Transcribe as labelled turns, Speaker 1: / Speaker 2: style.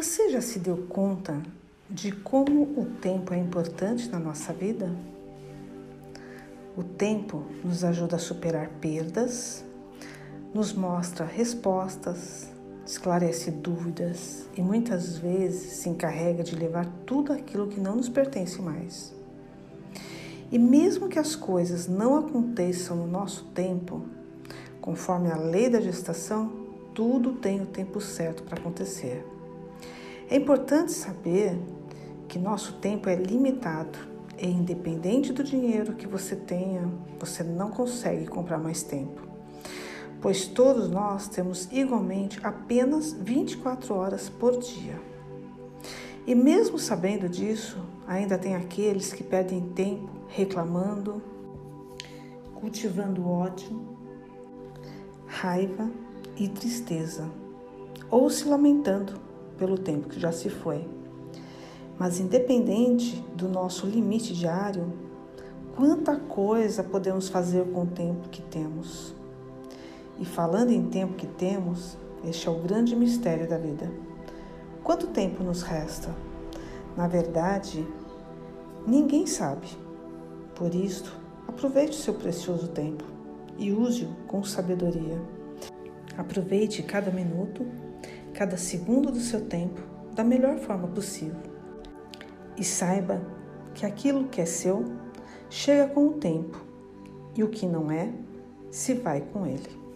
Speaker 1: Você já se deu conta de como o tempo é importante na nossa vida? O tempo nos ajuda a superar perdas, nos mostra respostas, esclarece dúvidas e muitas vezes se encarrega de levar tudo aquilo que não nos pertence mais. E mesmo que as coisas não aconteçam no nosso tempo, conforme a lei da gestação, tudo tem o tempo certo para acontecer. É importante saber que nosso tempo é limitado. E, independente do dinheiro que você tenha, você não consegue comprar mais tempo, pois todos nós temos igualmente apenas 24 horas por dia. E mesmo sabendo disso, ainda tem aqueles que perdem tempo reclamando, cultivando ódio, raiva e tristeza, ou se lamentando pelo tempo que já se foi. Mas, independente do nosso limite diário, quanta coisa podemos fazer com o tempo que temos. E falando em tempo que temos, este é o grande mistério da vida. Quanto tempo nos resta? Na verdade, ninguém sabe. Por isso, aproveite o seu precioso tempo e use-o com sabedoria. Aproveite cada minuto cada segundo do seu tempo da melhor forma possível. E saiba que aquilo que é seu chega com o tempo e o que não é se vai com ele.